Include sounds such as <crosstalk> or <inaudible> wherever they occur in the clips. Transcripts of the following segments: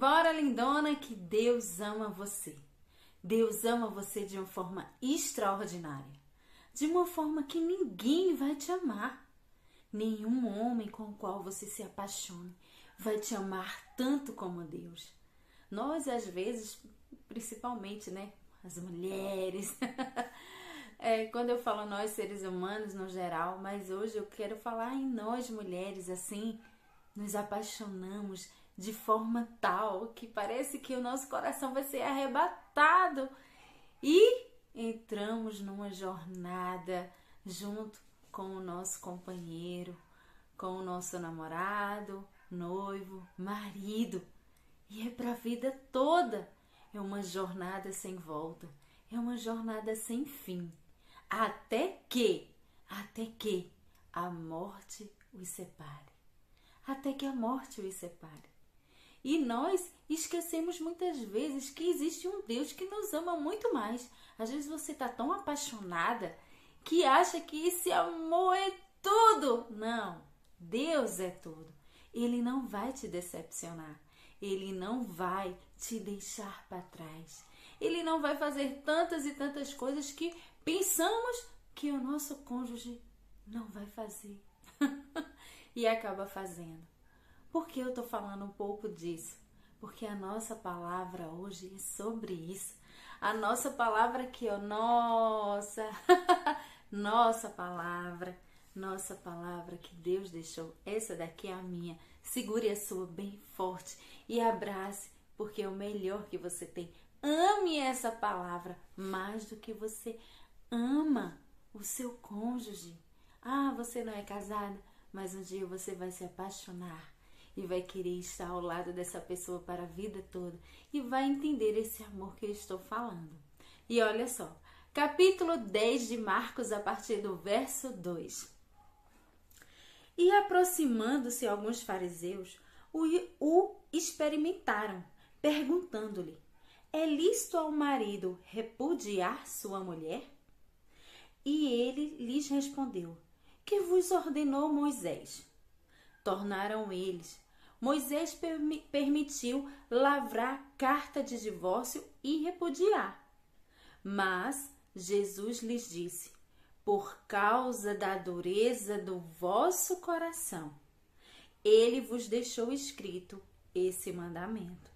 embora, lindona, que Deus ama você. Deus ama você de uma forma extraordinária, de uma forma que ninguém vai te amar. Nenhum homem com o qual você se apaixone vai te amar tanto como Deus. Nós, às vezes, principalmente, né, as mulheres, <laughs> é, quando eu falo nós, seres humanos no geral, mas hoje eu quero falar em nós, mulheres, assim, nos apaixonamos de forma tal que parece que o nosso coração vai ser arrebatado e entramos numa jornada junto com o nosso companheiro, com o nosso namorado, noivo, marido. E é para a vida toda. É uma jornada sem volta, é uma jornada sem fim. Até que, até que a morte os separe. Até que a morte os separe. E nós esquecemos muitas vezes que existe um Deus que nos ama muito mais. Às vezes você está tão apaixonada que acha que esse amor é tudo. Não, Deus é tudo. Ele não vai te decepcionar. Ele não vai te deixar para trás. Ele não vai fazer tantas e tantas coisas que pensamos que o nosso cônjuge não vai fazer. <laughs> e acaba fazendo. Por que eu estou falando um pouco disso? Porque a nossa palavra hoje é sobre isso. A nossa palavra aqui, ó, nossa, <laughs> nossa palavra, nossa palavra que Deus deixou. Essa daqui é a minha. Segure a sua bem forte e abrace, porque é o melhor que você tem. Ame essa palavra mais do que você ama o seu cônjuge. Ah, você não é casada, mas um dia você vai se apaixonar e vai querer estar ao lado dessa pessoa para a vida toda e vai entender esse amor que eu estou falando. E olha só, capítulo 10 de Marcos, a partir do verso 2. E aproximando-se alguns fariseus, o, o experimentaram, perguntando-lhe: É lícito ao marido repudiar sua mulher? E ele lhes respondeu: Que vos ordenou Moisés? Tornaram eles Moisés permitiu lavrar carta de divórcio e repudiar. Mas Jesus lhes disse: Por causa da dureza do vosso coração, ele vos deixou escrito esse mandamento.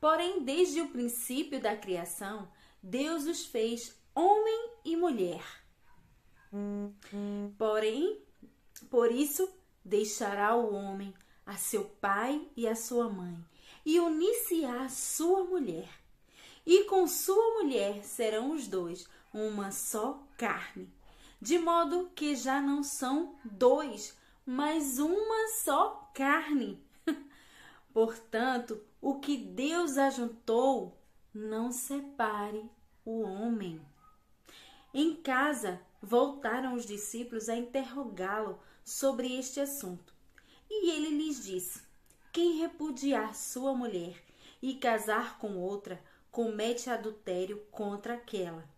Porém, desde o princípio da criação, Deus os fez homem e mulher. Porém, por isso deixará o homem a seu pai e a sua mãe, e unir-se-á a sua mulher. E com sua mulher serão os dois uma só carne, de modo que já não são dois, mas uma só carne. <laughs> Portanto, o que Deus ajuntou, não separe o homem. Em casa, voltaram os discípulos a interrogá-lo sobre este assunto. E ele lhes disse: Quem repudiar sua mulher e casar com outra, comete adultério contra aquela.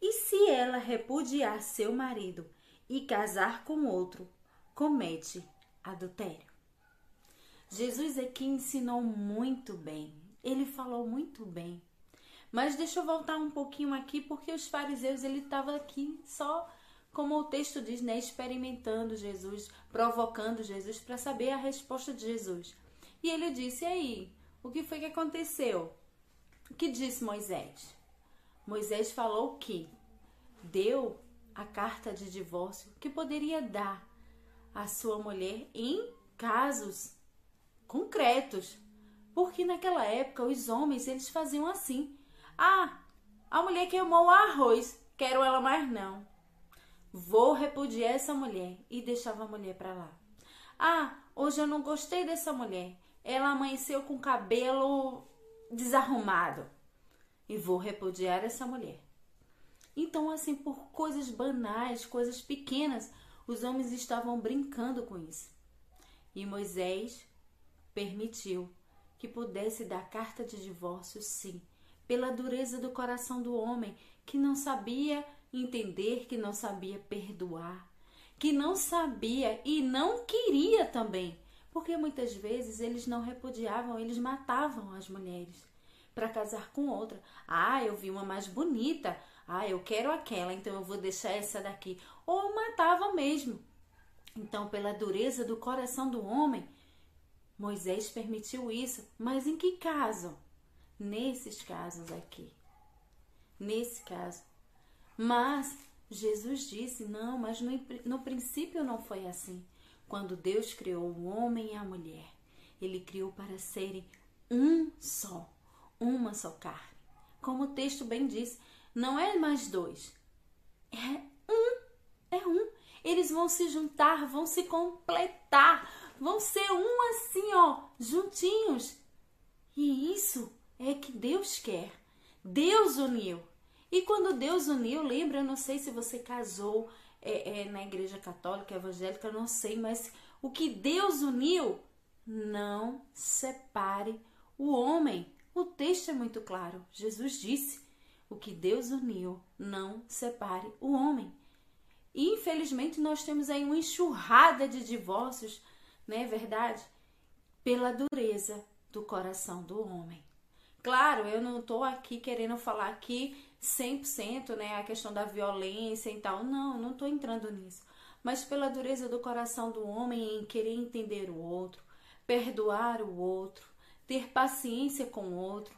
E se ela repudiar seu marido e casar com outro, comete adultério. Jesus aqui ensinou muito bem, ele falou muito bem. Mas deixa eu voltar um pouquinho aqui, porque os fariseus, ele estava aqui só como o texto diz, né, experimentando Jesus, provocando Jesus para saber a resposta de Jesus. E ele disse: "E aí, o que foi que aconteceu?" O que disse Moisés? Moisés falou que deu a carta de divórcio que poderia dar à sua mulher em casos concretos. Porque naquela época os homens eles faziam assim: "Ah, a mulher queimou o arroz, quero ela mais não." Vou repudiar essa mulher e deixava a mulher para lá. Ah, hoje eu não gostei dessa mulher. Ela amanheceu com o cabelo desarrumado e vou repudiar essa mulher. Então, assim, por coisas banais, coisas pequenas, os homens estavam brincando com isso. E Moisés permitiu que pudesse dar carta de divórcio, sim, pela dureza do coração do homem que não sabia entender que não sabia perdoar, que não sabia e não queria também Porque muitas vezes eles não repudiavam, eles matavam as mulheres para casar com outra. Ah, eu vi uma mais bonita. Ah, eu quero aquela, então eu vou deixar essa daqui. Ou matavam mesmo. Então, pela dureza do coração do homem, Moisés permitiu isso. Mas em que caso? Nesses casos aqui. Nesse caso. Mas Jesus disse: não, mas no, no princípio não foi assim. Quando Deus criou o homem e a mulher, ele criou para serem um só, uma só carne. Como o texto bem diz, não é mais dois, é um, é um. Eles vão se juntar, vão se completar, vão ser um assim, ó, juntinhos. E isso é que Deus quer. Deus uniu. E quando Deus uniu, lembra, eu não sei se você casou é, é, na igreja católica, evangélica, eu não sei, mas o que Deus uniu, não separe o homem. O texto é muito claro. Jesus disse: o que Deus uniu, não separe o homem. E, infelizmente, nós temos aí uma enxurrada de divórcios, não é verdade? Pela dureza do coração do homem. Claro, eu não estou aqui querendo falar aqui 100%, né, a questão da violência e tal. Não, não estou entrando nisso. Mas pela dureza do coração do homem em querer entender o outro, perdoar o outro, ter paciência com o outro.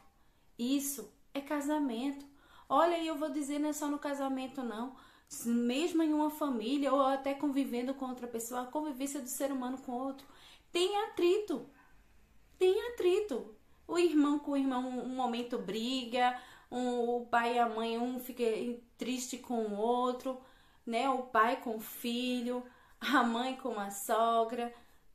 Isso é casamento. Olha, eu vou dizer, não é só no casamento, não. Mesmo em uma família ou até convivendo com outra pessoa, a convivência do ser humano com outro tem atrito. Tem atrito. O irmão com o irmão, um momento briga, um, o pai e a mãe, um fica triste com o outro, né? O pai com o filho, a mãe com a sogra.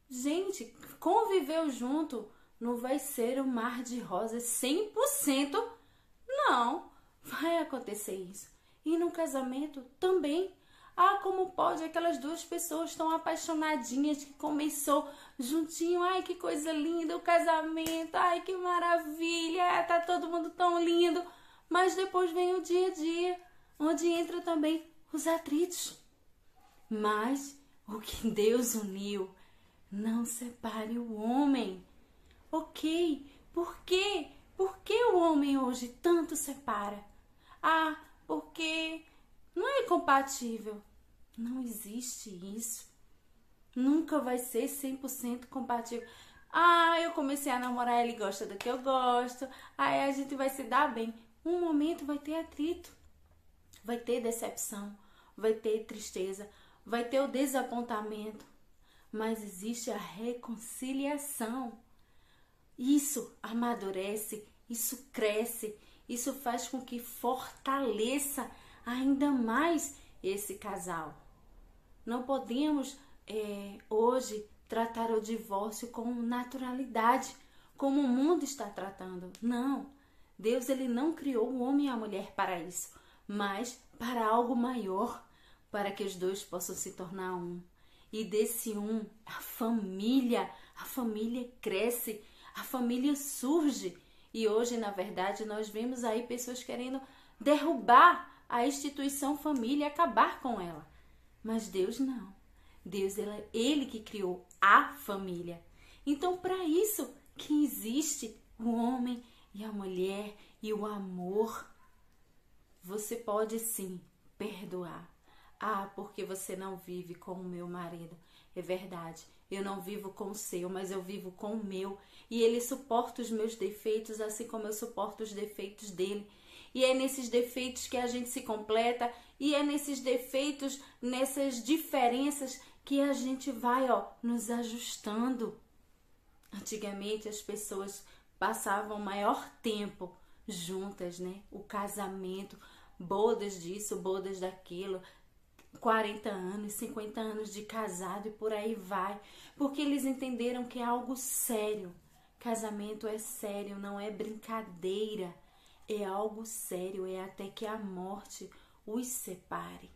Gente, conviveu junto não vai ser um mar de rosas 100%. Não, vai acontecer isso. E no casamento também. Ah, como pode? Aquelas duas pessoas tão apaixonadinhas que começou juntinho. Ai, que coisa linda o casamento. Ai, que maravilha. Tá todo mundo tão lindo. Mas depois vem o dia a dia, onde entra também os atritos. Mas o que <laughs> Deus uniu, não separe o homem. Ok, por quê? Por que o homem hoje tanto separa? Ah, porque não é compatível. Não existe isso. Nunca vai ser 100% compatível. Ah, eu comecei a namorar, ele gosta do que eu gosto. Aí a gente vai se dar bem um momento vai ter atrito, vai ter decepção, vai ter tristeza, vai ter o desapontamento, mas existe a reconciliação. Isso amadurece, isso cresce, isso faz com que fortaleça ainda mais esse casal. Não podemos é, hoje tratar o divórcio com naturalidade, como o mundo está tratando. Não. Deus ele não criou o homem e a mulher para isso, mas para algo maior, para que os dois possam se tornar um. E desse um, a família, a família cresce, a família surge. E hoje, na verdade, nós vemos aí pessoas querendo derrubar a instituição família acabar com ela. Mas Deus não. Deus ele, ele que criou a família. Então, para isso que existe o homem e a mulher e o amor. Você pode sim perdoar. Ah, porque você não vive com o meu marido. É verdade, eu não vivo com o seu, mas eu vivo com o meu. E ele suporta os meus defeitos, assim como eu suporto os defeitos dele. E é nesses defeitos que a gente se completa, e é nesses defeitos, nessas diferenças que a gente vai, ó, nos ajustando. Antigamente as pessoas passavam maior tempo juntas, né? O casamento, bodas disso, bodas daquilo, 40 anos, 50 anos de casado e por aí vai, porque eles entenderam que é algo sério. Casamento é sério, não é brincadeira. É algo sério, é até que a morte os separe.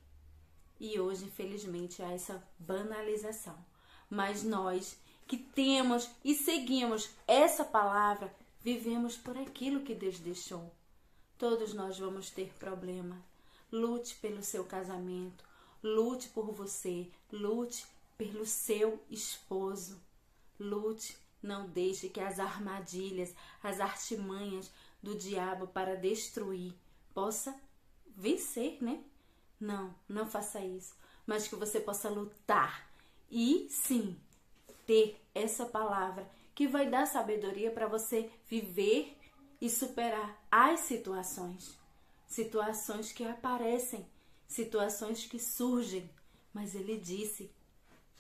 E hoje, infelizmente, há essa banalização. Mas nós que temos e seguimos essa palavra, vivemos por aquilo que Deus deixou. Todos nós vamos ter problema. Lute pelo seu casamento, lute por você, lute pelo seu esposo. Lute, não deixe que as armadilhas, as artimanhas do diabo para destruir possa vencer, né? Não, não faça isso, mas que você possa lutar e sim ter essa palavra que vai dar sabedoria para você viver e superar as situações, situações que aparecem, situações que surgem, mas ele disse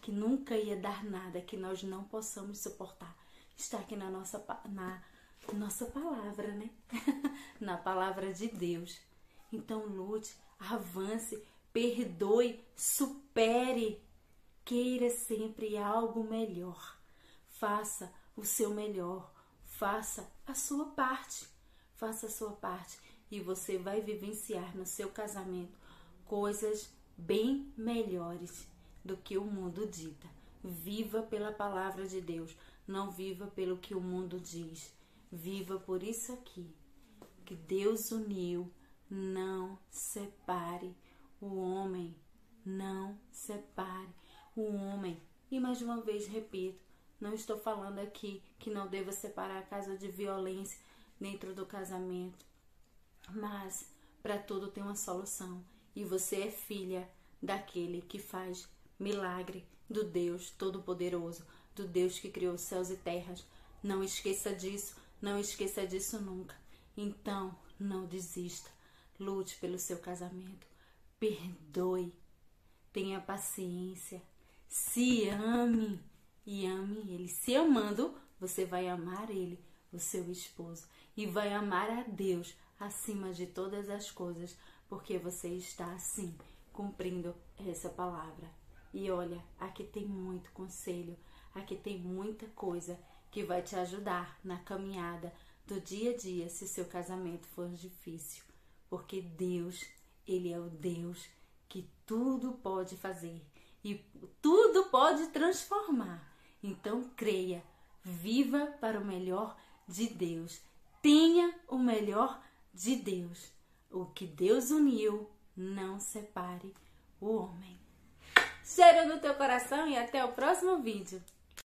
que nunca ia dar nada que nós não possamos suportar. Está aqui na nossa na nossa palavra, né? <laughs> na palavra de Deus. Então lute, avance, perdoe, supere, queira sempre algo melhor. Faça o seu melhor, faça a sua parte. Faça a sua parte e você vai vivenciar no seu casamento coisas bem melhores do que o mundo dita. Viva pela palavra de Deus, não viva pelo que o mundo diz. Viva por isso aqui, que Deus uniu, não separe o homem, não separe o homem. E mais uma vez repito, não estou falando aqui que não deva separar a casa de violência dentro do casamento, mas para tudo tem uma solução. E você é filha daquele que faz milagre, do Deus Todo-Poderoso, do Deus que criou céus e terras. Não esqueça disso, não esqueça disso nunca. Então, não desista. Lute pelo seu casamento. Perdoe. Tenha paciência. Se ame e ame ele. Se amando, você vai amar ele, o seu esposo, e vai amar a Deus acima de todas as coisas, porque você está assim cumprindo essa palavra. E olha, aqui tem muito conselho, aqui tem muita coisa que vai te ajudar na caminhada do dia a dia se seu casamento for difícil, porque Deus, ele é o Deus que tudo pode fazer e tudo pode transformar. Então creia, viva para o melhor de Deus. Tenha o melhor de Deus. O que Deus uniu, não separe o homem. Cheiro no teu coração e até o próximo vídeo.